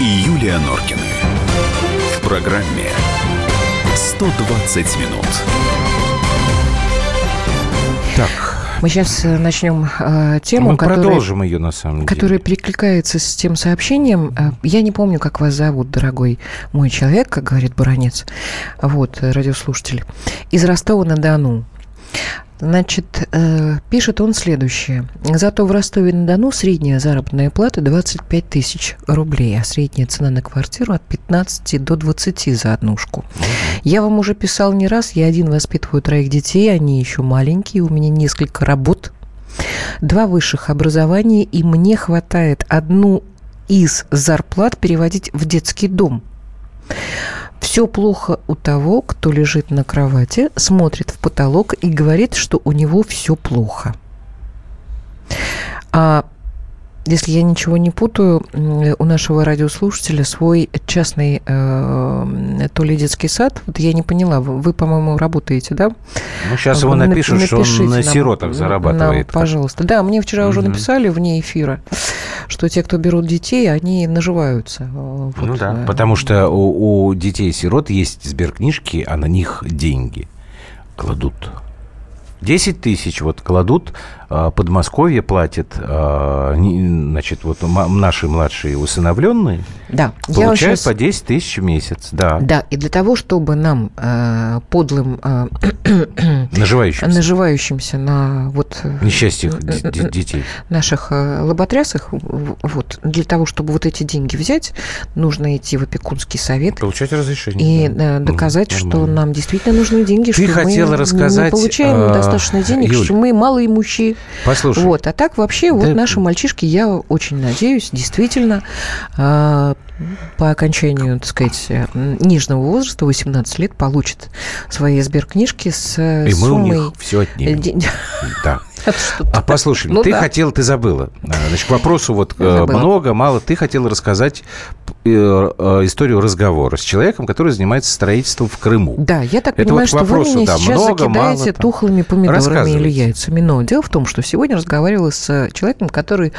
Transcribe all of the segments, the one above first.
и Юлия Норкины. В программе 120 минут. Так, Мы сейчас э, начнем э, тему, мы которая, продолжим ее на самом которая деле. перекликается с тем сообщением. Э, Я не помню, как вас зовут, дорогой мой человек, как говорит Буранец. Вот, э, радиослушатель. Из Ростова-на-Дону. Значит, э, пишет он следующее. Зато в Ростове-на-Дону средняя заработная плата 25 тысяч рублей, а средняя цена на квартиру от 15 до 20 за однушку. Я вам уже писал не раз, я один воспитываю троих детей, они еще маленькие, у меня несколько работ, два высших образования, и мне хватает одну из зарплат переводить в детский дом. Все плохо у того, кто лежит на кровати, смотрит в потолок и говорит, что у него все плохо. А если я ничего не путаю, у нашего радиослушателя свой частный э, то ли детский сад. Вот я не поняла, вы, по-моему, работаете, да? Ну, сейчас его напишут, что он напишите на нам- сиротах зарабатывает. нам, пожалуйста. Да, мне вчера уже Мгм. написали вне эфира, что те, кто берут детей, они наживаются. э, Ну вот, да, э, потому что у, у детей-сирот есть сберкнижки, а на них деньги кладут. 10 тысяч вот кладут, Подмосковье платит, а, значит, вот наши младшие усыновленные Да, я получают сейчас... по 10 тысяч в месяц, да, Да, и для того, чтобы нам, э, подлым, э, наживающихся. наживающимся на вот э, д- детей. наших лоботрясах, вот, для того, чтобы вот эти деньги взять, нужно идти в опекунский совет Получать разрешение. и да. доказать, Мгм, что нормально. нам действительно нужны деньги, Ты что хотела мы рассказать, не получаем а, достаточно денег, Юль, что мы малоимущие. Послушай, Вот, а так вообще вот Да. наши мальчишки, я очень надеюсь, действительно а, по окончанию, так сказать, э, нижнего возраста, 18 лет, получат свои сберкнижки с э, и мы у них все отнимем. Да. А послушай, Ну ты да. хотел, ты забыла. А, Значит, к вопросу вот э, Забыла. много, мало. Ты хотел рассказать э, э, историю разговора с человеком, который занимается строительством в Крыму. Да, я так Это понимаю, вот что вы меня да, сейчас много, мало закидаете там. тухлыми помидорами или яйцами. Но дело в том, что сегодня разговаривала с человеком, который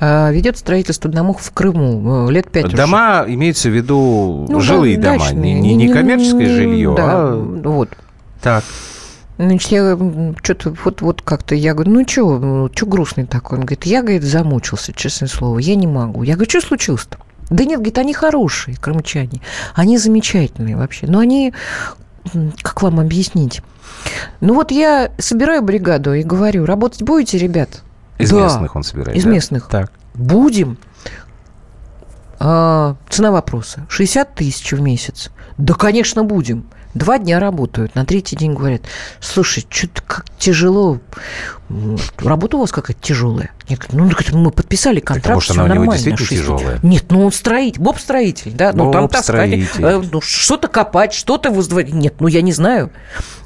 ведет строительство домов в Крыму лет пять уже. Дома имеется в виду Ну, жилые да, дома, дачные. не, не, не коммерческое не- жилье, Да, а вот. так. Значит, я что-то вот, вот как-то, я говорю, ну что, ну, что грустный такой? Он говорит, я, говорит, замучился, честное слово, я не могу. Я говорю, что случилось-то? Да нет, говорит, они хорошие, крымчане, они замечательные вообще, но они, как вам объяснить? Ну вот я собираю бригаду и говорю, работать будете, ребят? Из Да, местных он собирает. из да? местных. Так. Будем. А, цена вопроса. 60 тысяч в месяц. Да, конечно, будем. Два дня работают, на третий день говорят, слушай, что-то как тяжело, работа у вас какая-то тяжелая. Я говорю, ну, так мы подписали контракт, может, все она у него нормально. действительно шесть- тяжелая? Нет, ну он строитель, боб-строитель, да, ну там таскать, Боб-строитель. э, ну, что-то копать, что-то возводить. Нет, ну я не знаю.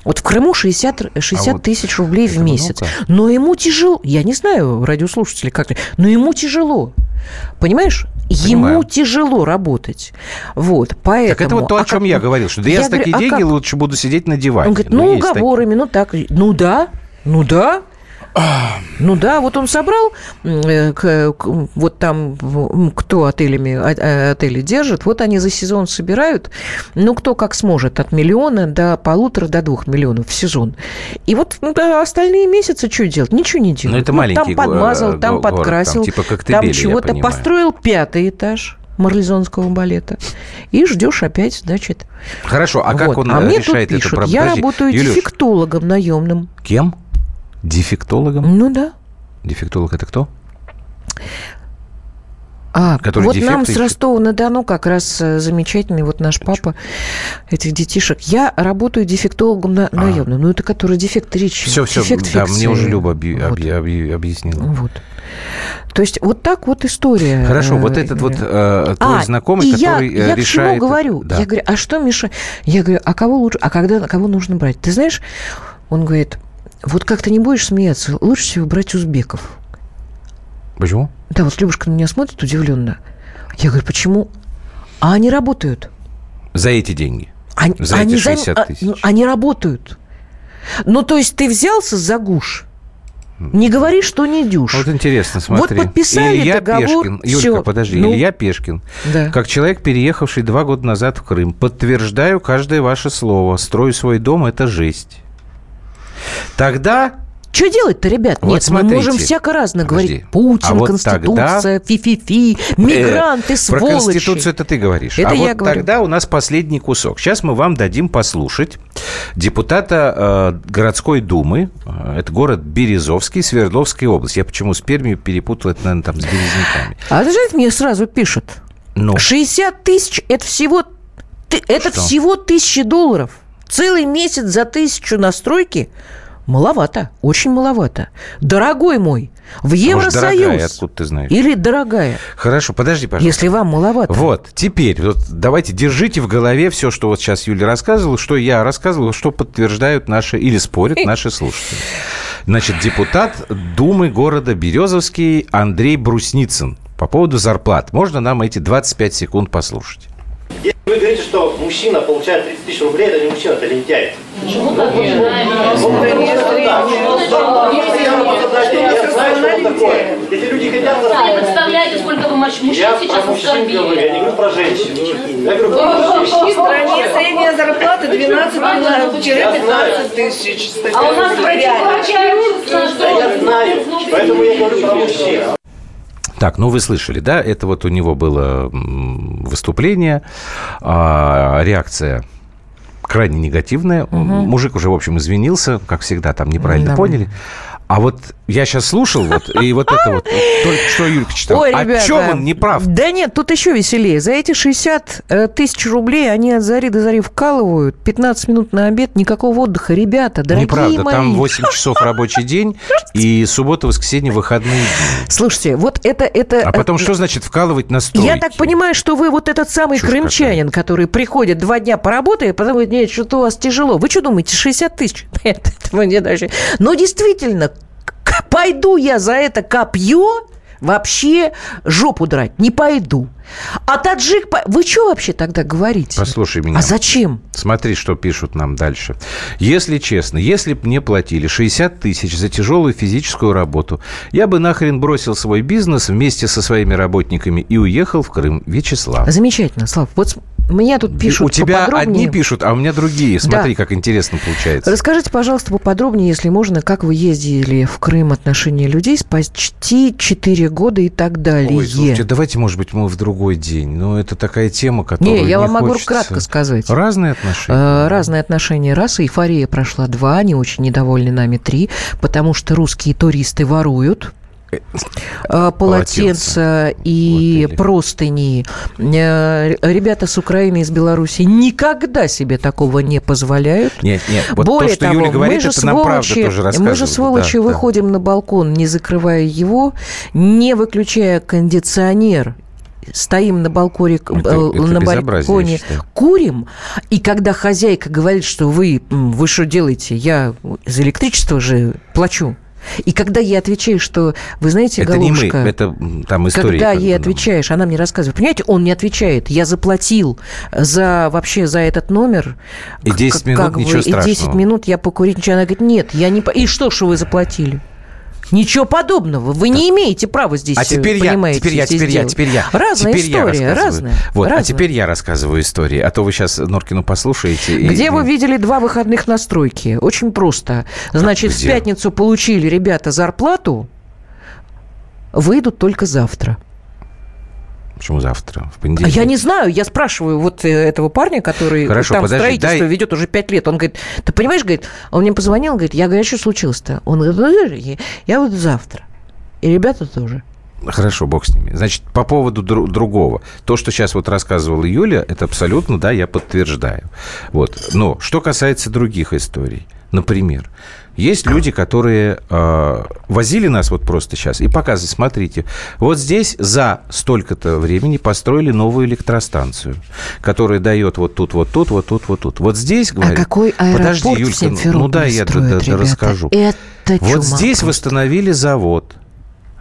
Вот в Крыму 60, 60 А вот тысяч рублей в месяц. много? Но ему тяжело. Я не знаю, радиослушатели как но ему тяжело. Понимаешь? Понимаю. Ему тяжело работать. Вот, поэтому... Так это вот то, о а чем как- я говорил, что да я, Я за такие говорю, а деньги как? лучше буду сидеть на диване. Он говорит, ну, такие. уговорами, ну так. Ну да, ну да. Ну да, вот он собрал, э, вот там, кто отелями, а- отели держит, вот они за сезон собирают, ну, кто как сможет, от миллиона до полутора, до двух миллионов в сезон. И вот ну, да, остальные месяцы что делать? Ничего не делать. Ну, это Ну, маленький Там подмазал, там город, там подкрасил, типа там Коктебеля, я чего-то построил пятый этаж марлезонского балета. И ждешь опять, значит. Хорошо, а как Вот. он а э, мне тут решает эту пишут, проблему? я работаю Юлюш, дефектологом наемным. Кем? Дефектологом? Ну да. Дефектолог это кто? А, Который вот нам дефекты с ищет. Ростова-на-Дону как раз э, замечательный вот наш папа этих детишек. Я работаю дефектологом на, наемным. Ну, это который дефект речи. Все, все, дефект да, фикции. мне уже Люба объ- Вот. объ- объ- объяснила. Вот. То есть вот так вот история. Хорошо, вот э, этот вот э, э, твой а, знакомый, и который я, э, я решает... к чему говорю? Да. Я говорю, а что мешает? Я говорю, а кого лучше, а когда, кого нужно брать? Ты знаешь, он говорит, вот как ты не будешь смеяться, лучше всего брать узбеков. Почему? Да, вот Любушка на меня смотрит удивленно. Я говорю, почему? А они работают. За эти деньги. Они, За эти они займ- 60 а, тысяч. ну, Они работают. Ну, то есть ты взялся за гуш, Не говори, что не дюш. Вот интересно, смотри. Вот подписали Илья договор, Пешкин. Юлька, подожди. Ну? Илья Пешкин. Да. Как человек, переехавший два года назад в Крым, подтверждаю каждое ваше слово. Строю свой дом – это жесть. Тогда Что делать-то, ребят? Вот Нет, мы смотрите. можем всяко разно говорить. Путин, А вот Конституция, фи-фи-фи, мигранты, Э, сволочи. Про Конституцию это ты говоришь. Это а я вот говорю. тогда у нас последний кусок. Сейчас мы вам дадим послушать депутата э, городской думы. Э, Это город Березовский, Свердловская область. Я почему с Пермью перепутал, это, наверное, там с Березняками. А ты знаете, мне сразу пишут. Ну, 60 тысяч – это всего, это Что? всего тысячи долларов. Целый месяц за тысячу настройки маловато, очень маловато. Дорогой мой, в может, дорогая, Евросоюз откуда ты знаешь? или дорогая, Хорошо, подожди, пожалуйста. если вам маловато. Вот, теперь, вот давайте держите в голове все, что вот сейчас Юля рассказывала, что я рассказывал, что подтверждают наши или спорят наши слушатели. Значит, депутат Думы города Березовский Андрей Брусницын по поводу зарплат. Можно нам эти 25 секунд послушать? Вы говорите, что мужчина получает 30 тысяч рублей, это не мужчина, это лентяй. Почему так? Я знаю, что это такое. Эти люди хотят Вы не зарабатывать. представляете, сколько вы мужчин Я сейчас оскорбили. я не говорю про женщин. Я говорю про В мужчин. стране средняя зарплата 12-15 тысяч. А у нас врачи получаются, Да я знаю, поэтому я говорю про мужчин. Так, ну вы слышали, да? Это вот у него было выступление, а, реакция крайне негативная. Мужик уже, в общем, извинился, как всегда, там неправильно Да. поняли. А вот я сейчас слушал, вот, и вот это вот, только что Юлька читала. Ой, ребята, в чем он не прав? Да нет, тут еще веселее. За эти 60 э, тысяч рублей они от зари до зари вкалывают. 15 минут на обед, никакого отдыха. Ребята, дорогие Неправда, мои. там 8 часов рабочий день, и суббота, воскресенье, выходные дни. Слушайте, вот это... это А потом что значит вкалывать на стройке? Я так понимаю, что вы вот этот самый Чушь крымчанин, который приходит два дня поработает, потом говорит, нет, что-то у вас тяжело. Вы что думаете, 60 тысяч? Нет, этого не даже. Но действительно, пойду я за это копье вообще жопу драть. Не пойду. А таджик... Вы что вообще тогда говорите? Послушай меня. А зачем? Смотри, что пишут нам дальше. Если честно, если бы мне платили 60 тысяч за тяжелую физическую работу, я бы нахрен бросил свой бизнес вместе со своими работниками и уехал в Крым. Вячеслав. Замечательно, Слав. Вот с- меня тут пишут У тебя одни пишут, а у меня другие. Смотри, Да. как интересно получается. Расскажите, пожалуйста, поподробнее, если можно, как вы ездили в Крым отношения людей почти 4 года и так далее. Ой, слушайте, давайте, может быть, мы в другой день. Но это такая тема, которую Не, я вам могу хочется. кратко сказать. Разные отношения. Э, Разные отношения. Раз, эйфория прошла два, они очень недовольны нами три, потому что русские туристы воруют э, полотенца и Вот или- простыни. Э, Ребята с Украины и с Беларуси никогда себе такого не позволяют. Нет, нет, вот Более то, что того, Юля говорит, мы же это нам правда сволочи, тоже мы же сволочи Да, да. выходим на балкон, не закрывая его, не выключая кондиционер. Стоим на балконе, Это- э, это на балконе, курим, и когда хозяйка говорит, что вы, вы что делаете, я за электричество же плачу. И когда я отвечаю, что, вы знаете, Это не мы, голубушка, это там история. когда как ей бы, ну. отвечаешь, она мне рассказывает. Понимаете, он не отвечает. Я заплатил за вообще за этот номер. И К- 10 как минут бы, ничего И 10 страшного. минут я покурить ничего. Она говорит, нет, я не... И что, что вы заплатили? Ничего подобного. Вы не имеете права здесь, А теперь я, теперь я, теперь я, делать. теперь я. Разная теперь я история, рассказываю. разная. Вот, а разная. теперь я рассказываю истории. А то вы сейчас Норкину послушаете. и- Где вы видели два выходных на стройке? Очень просто. Значит, в Где? пятницу получили ребята зарплату, выйдут только завтра. Почему завтра? В А понедельник? я не знаю, я спрашиваю вот э, этого парня, который Хорошо, там подожди, строительство дай- ведет уже пять лет. Он говорит, ты понимаешь, говорит, он мне позвонил, говорит, я говорю, а что случилось-то? Он говорит, ну, я вот завтра. И ребята тоже. Хорошо, бог с ними. Значит, по поводу дру- другого. То, что сейчас вот рассказывала Юля, это абсолютно, да, я подтверждаю. Вот. Но что касается других историй. Например, есть люди, которые э, возили нас вот просто сейчас и показывают, смотрите, вот здесь за столько-то времени построили новую электростанцию, которая дает вот тут, вот тут, вот тут, вот тут. Вот здесь, говорит... а какой аэропорт Подожди, в Юлька, ну- Симферополе ну да, я строят, расскажу. Это Вот здесь просто. восстановили завод.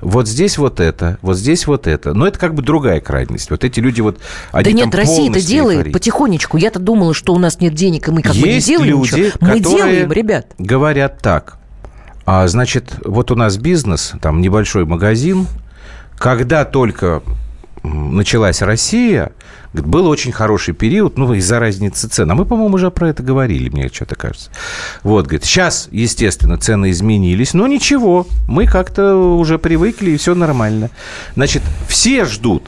Вот здесь вот это, вот здесь вот это. Но это как бы другая крайность. Вот эти люди вот... Да они нет, там Россия это делает эйфории. потихонечку. Я-то думала, что у нас нет денег, и мы как бы не Есть делаем люди, ничего. Мы делаем, ребят. говорят так. А, значит, вот у нас бизнес, там небольшой магазин. Когда только началась Россия, был очень хороший период, ну, из-за разницы цен. А мы, по-моему, уже про это говорили, мне что-то кажется. Вот, говорит, сейчас, естественно, цены изменились, но ничего, мы как-то уже привыкли, и все нормально. Значит, все ждут,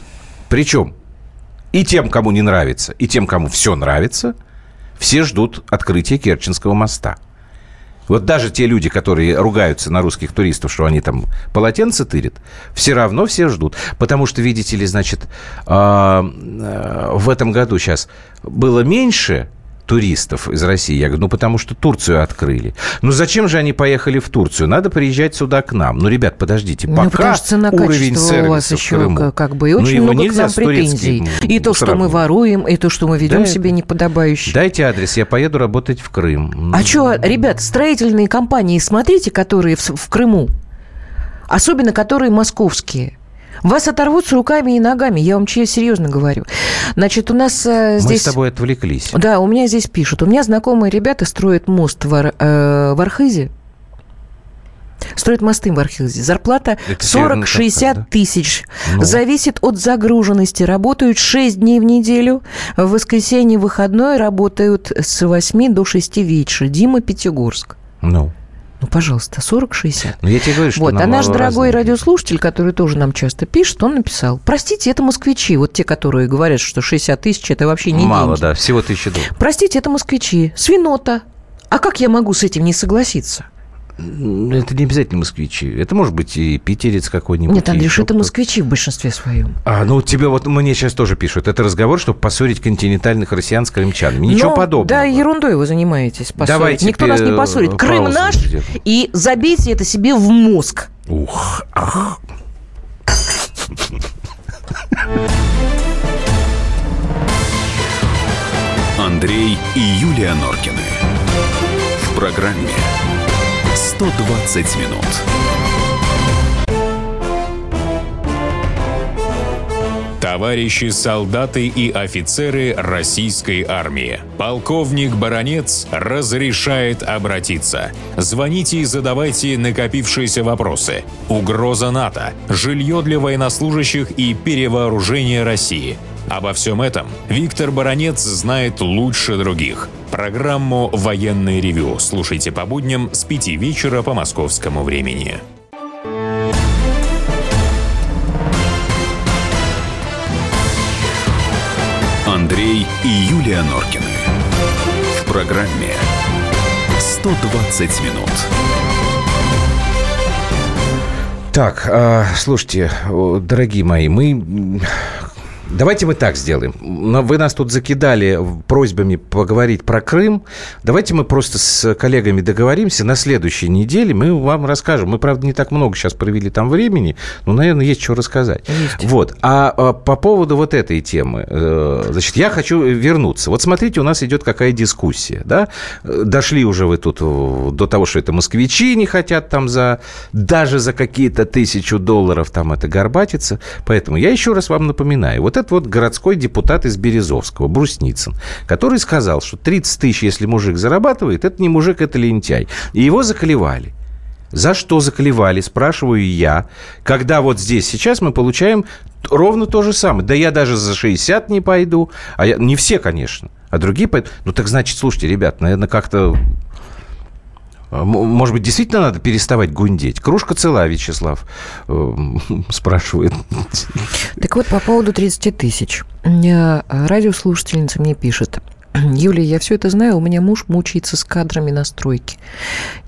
причем и тем, кому не нравится, и тем, кому все нравится, все ждут открытия Керченского моста. Вот даже те люди, которые ругаются на русских туристов, что они там полотенце тырят, все равно все ждут. Потому что, видите ли, значит, а, а, в этом году сейчас было меньше туристов из России. Я говорю, ну, потому что Турцию открыли. Ну, зачем же они поехали в Турцию? Надо приезжать сюда к нам. Ну, ребят, подождите, Ну, пока потому что цена уровень сервиса у вас в еще Крыму- как- бы и Ну, очень его много к нам претензий. И то, что мы воруем, и то, что мы ведем Да. себя неподобающе. Дайте адрес, я поеду работать в Крым. А что, ребят, строительные компании, смотрите, которые в, в Крыму, особенно которые московские, вас оторвут с руками и ногами, я вам че- серьезно говорю. Значит, у нас э, Мы здесь... с тобой отвлеклись. Да, у меня здесь пишут. У меня знакомые ребята строят мост в, Ар- э, в Архизе. Строят мосты в Архизе. Зарплата Это Северный 40-60 Кавказ, да? тысяч. Ну. Зависит от загруженности. Работают 6 дней в неделю. В воскресенье выходной работают с 8 до 6 вечера. Дима Пятигорск. Ну, Ну, пожалуйста, 40-60. ну я тебе говорю, что Вот, а наш дорогой разные. радиослушатель, который тоже нам часто пишет, он написал, простите, это москвичи, вот те, которые говорят, что 60 тысяч – это вообще не Мало, деньги. да, всего тысяча долларов. Простите, это москвичи. Свинота. А как я могу с этим не согласиться? Ну, Это не обязательно москвичи. Это может быть и питерец какой-нибудь. Нет, Андрюш, это москвичи в большинстве своем. А, ну тебе вот мне сейчас тоже пишут. Это разговор, чтобы поссорить континентальных россиян с крымчанами. Ничего Но, подобного. Да, ерундой вы занимаетесь. Поссорить. Давайте Никто нас не пе- поссорит. Крым наш, сделаем. и забейте это себе в мозг. Ух, ах. Андрей и Юлия Норкины. В программе 120 минут. Товарищи солдаты и офицеры российской армии. Полковник Баронец разрешает обратиться. Звоните и задавайте накопившиеся вопросы. Угроза НАТО, жилье для военнослужащих и перевооружение России. Обо всем этом Виктор Баронец знает лучше других. Программу «Военный ревю» слушайте по будням с 5 вечера по московскому времени. Андрей и Юлия Норкины. В программе 120 минут. Так, а, слушайте, дорогие мои, мы... Давайте мы так сделаем. Вы нас тут закидали просьбами поговорить про Крым. Давайте мы просто с коллегами договоримся. На следующей неделе мы вам расскажем. Мы, правда, не так много сейчас провели там времени, но, наверное, есть что рассказать. Вот. А, а, по поводу вот этой темы, э, значит, я хочу вернуться. Вот смотрите, у нас идет какая дискуссия, да? Дошли уже вы тут до того, что это москвичи не хотят там за даже за какие-то тысячу долларов там это горбатиться. Поэтому я еще раз вам напоминаю. Вот это вот городской депутат из Березовского, Брусницын, который сказал, что 30 тысяч, если мужик зарабатывает, это не мужик, это лентяй. И его заклевали. За что заклевали, спрашиваю я, когда вот здесь сейчас мы получаем ровно то же самое. Да я даже за 60 не пойду. А я, не все, конечно. А другие пойдут. Ну, так значит, слушайте, ребят, наверное, как-то... а, Может быть, действительно надо переставать гундеть? Кружка цела, Вячеслав э, спрашивает. Так вот, по поводу 30 тысяч. Э, Радиослушательница мне пишет. Юлия, я все это знаю, у меня муж мучается с кадрами на стройке.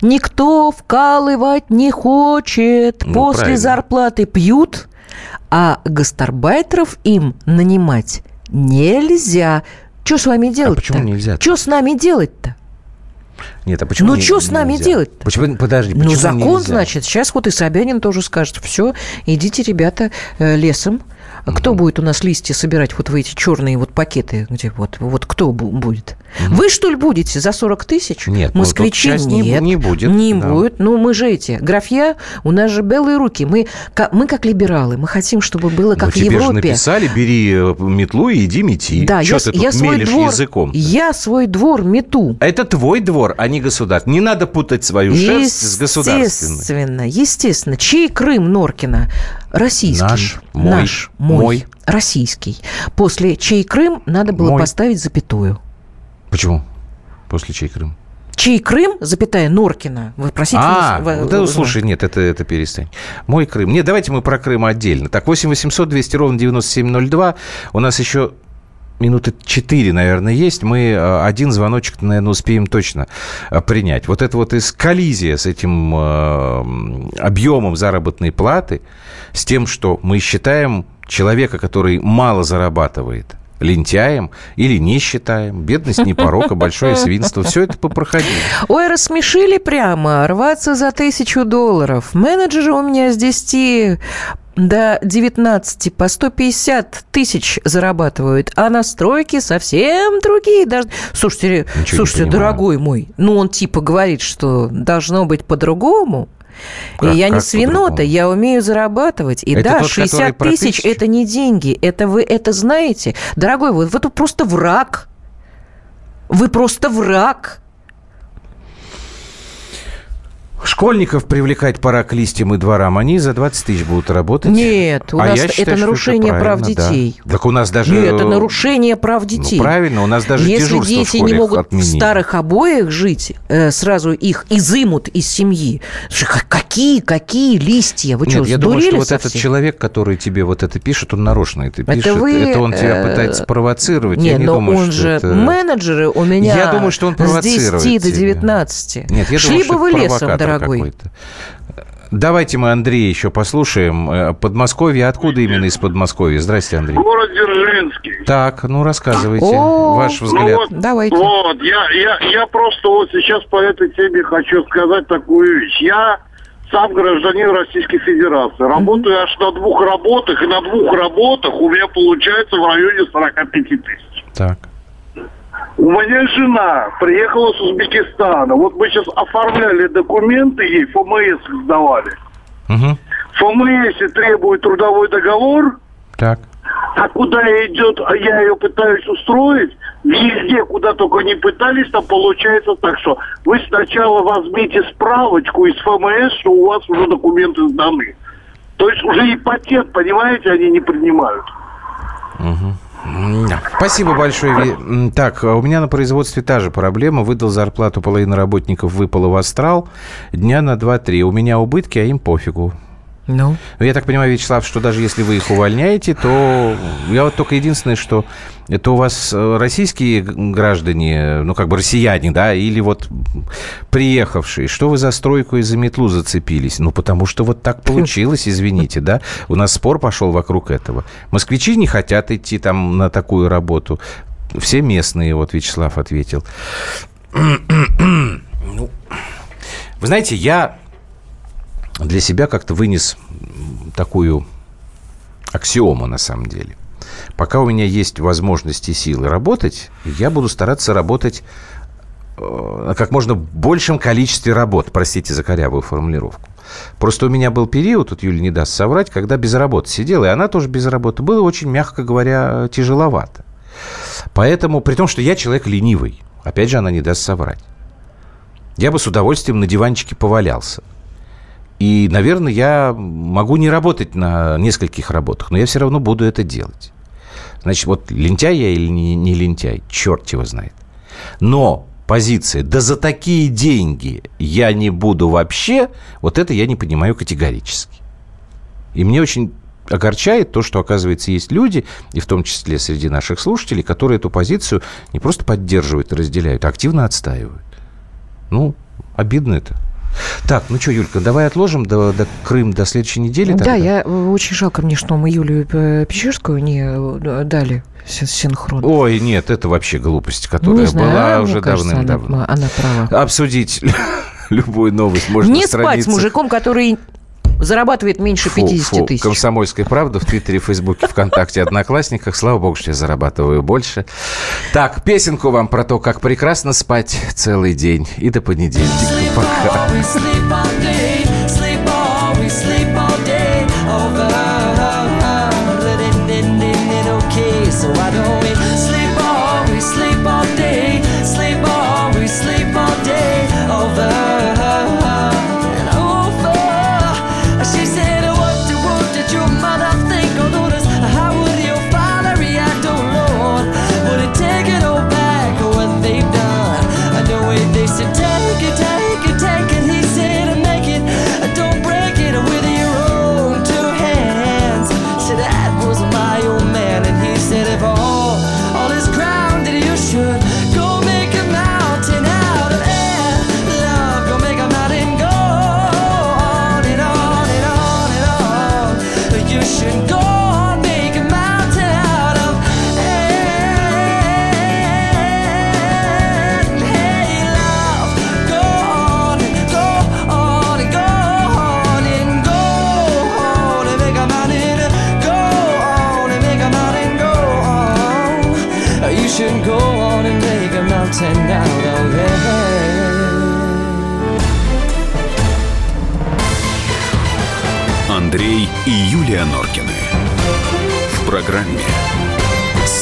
Никто вкалывать не хочет. Ну, После правильно. зарплаты пьют, а гастарбайтеров им нанимать нельзя. Что с вами делать-то? почему нельзя-то? Что с нами делать-то? Нет, а почему Ну, чё с нами делать-то? Почему, подожди, Ну, почему закон, нельзя? значит. Сейчас вот и Собянин тоже скажет, все, идите, ребята, э, лесом. А Кто будет у нас листья собирать вот в эти черные вот пакеты? Где вот, вот кто бу- будет? Вы, что ли, будете за 40 тысяч? Нет, ну, Москвичи не бу- нет. не будет, Не да. будет. Ну, мы же эти, графья, у нас же белые руки. Мы, ка- мы как либералы, мы хотим, чтобы было Ну, как в тебе же Европе. написали, бери э, метлу и иди мети. Да, Чё я, ты я тут свой мелешь двор, языком я свой двор мету. Это твой двор. А не государство. Не надо путать свою шерсть с государственной. Естественно, естественно. Чей Крым Норкина? Российский. Наш, мой, Наш, мой, мой. российский. После чей Крым надо было Мой. поставить запятую. Почему? После чей Крым? Чей Крым, запятая, Норкина. Вопросительно. А, в- да, слушай, нет, это, это перестань. Мой Крым. Нет, давайте мы про Крым отдельно. Так, 8 800 200 ровно 9702. У нас еще минуты 4, наверное, есть. Мы э, один звоночек, наверное, успеем точно э, принять. Вот это вот из коллизия с этим э, объемом заработной платы, с тем, что мы считаем человека, который мало зарабатывает, лентяем или не считаем. Бедность не порок, а большое свинство. Все это попроходили. Ой, рассмешили прямо. Рваться за тысячу долларов. Менеджеры у меня с 10 до 19 по 150 тысяч зарабатывают, а настройки совсем другие. Даже... Слушайте, Ничего слушайте, дорогой мой, ну он типа говорит, что должно быть по-другому. Как- и я не свинота, я умею зарабатывать. И Это да, тот, который 60 про тысяч это не деньги. Это вы это знаете. Дорогой, вы, вы тут просто враг. Вы просто враг. Школьников привлекать пора к листьям и дворам. Они за 20 тысяч будут работать. Нет, у А нас я это считаю, что нарушение прав правильно, да. детей. Так у нас даже... Нет, это нарушение прав детей. Ну, правильно, у нас даже Если дети не могут отменили. в старых обоях жить, э, сразу их изымут из семьи. Какие, какие листья? Вы Нет, что, я думаю, что вот этот совсем? человек, который тебе вот это пишет, он нарочно это Это пишет. вы, это он тебя э, пытается провоцировать. Не, я не но думаю, он же это... менеджеры у меня Я думаю, что он с провоцирует 10 до тебя. 19. Нет, я Шли думаю, бы вы это лесом, провокатор дорогой. какой-то. Давайте мы Андрея еще послушаем. Э, Подмосковье. Откуда именно из Подмосковья? Здрасте, Андрей. Город Дзержинский. Так, ну рассказывайте. О, Ваш Ну взгляд. вот, Давайте. Вот, я, я, я просто вот сейчас по этой теме хочу сказать такую вещь. Я сам гражданин Российской Федерации. Работаю аж на двух работах, и на двух работах у меня получается в районе 45 тысяч. Так. У меня жена приехала с Узбекистана. Вот мы сейчас оформляли документы ей, ФМС сдавали. В ФМС требует трудовой договор, Так. а куда идет, а я ее пытаюсь устроить, везде, куда только не пытались, там получается так, что вы сначала возьмите справочку из ФМС, что у вас уже документы сданы. То есть уже и патент, понимаете, они не принимают. М-да. Спасибо большое. Так, а у меня на производстве та же проблема. Выдал зарплату, половина работников выпала в астрал. Дня на 2-3. У меня убытки, а им пофигу. Ну, Но я так понимаю, Вячеслав, что даже если вы их увольняете, то я вот только единственное, что это у вас э, российские граждане, ну как бы россияне, да, или вот приехавшие, что вы за стройку и за метлу зацепились? Ну потому что вот так получилось, извините, да. У нас спор пошел вокруг этого. Москвичи не хотят идти там на такую работу. Все местные, вот Вячеслав ответил. Ну, вы знаете, я для себя как-то вынес такую аксиому на самом деле. Пока у меня есть возможности и силы работать, я буду стараться работать э, на как можно большем количестве работ, простите за корявую формулировку. Просто у меня был период, тут Юля не даст соврать, когда без работы сидела, и она тоже без работы. Было очень, мягко говоря, тяжеловато. Поэтому, при том, что я человек ленивый, опять же, она не даст соврать. Я бы с удовольствием на диванчике повалялся. И, наверное, я могу не работать на нескольких работах, но я все равно буду это делать. Значит, вот лентяй я или не, не лентяй, черт его знает. Но позиция, да за такие деньги я не буду вообще, вот это я не понимаю категорически. И мне очень огорчает то, что, оказывается, есть люди, и в том числе среди наших слушателей, которые эту позицию не просто поддерживают и разделяют, а активно отстаивают. Ну, обидно это. Так, ну что, Юлька, давай отложим до, до Крым до следующей недели. да, тогда? я э, очень жалко мне, что мы Юлию э, Печерскую не э, дали син- синхрон. Ой, нет, это вообще глупость, которая не знаю, была уже давным-давно. Она, она права. Обсудить любую новость можно не на спать с мужиком, который зарабатывает меньше Фу, 50 фу, тысяч. Комсомольская правда в Твиттере, Фейсбуке, ВКонтакте, Одноклассниках. Слава богу, что я зарабатываю больше. Так, песенку вам про то, как прекрасно спать целый день. И до понедельника. Пока.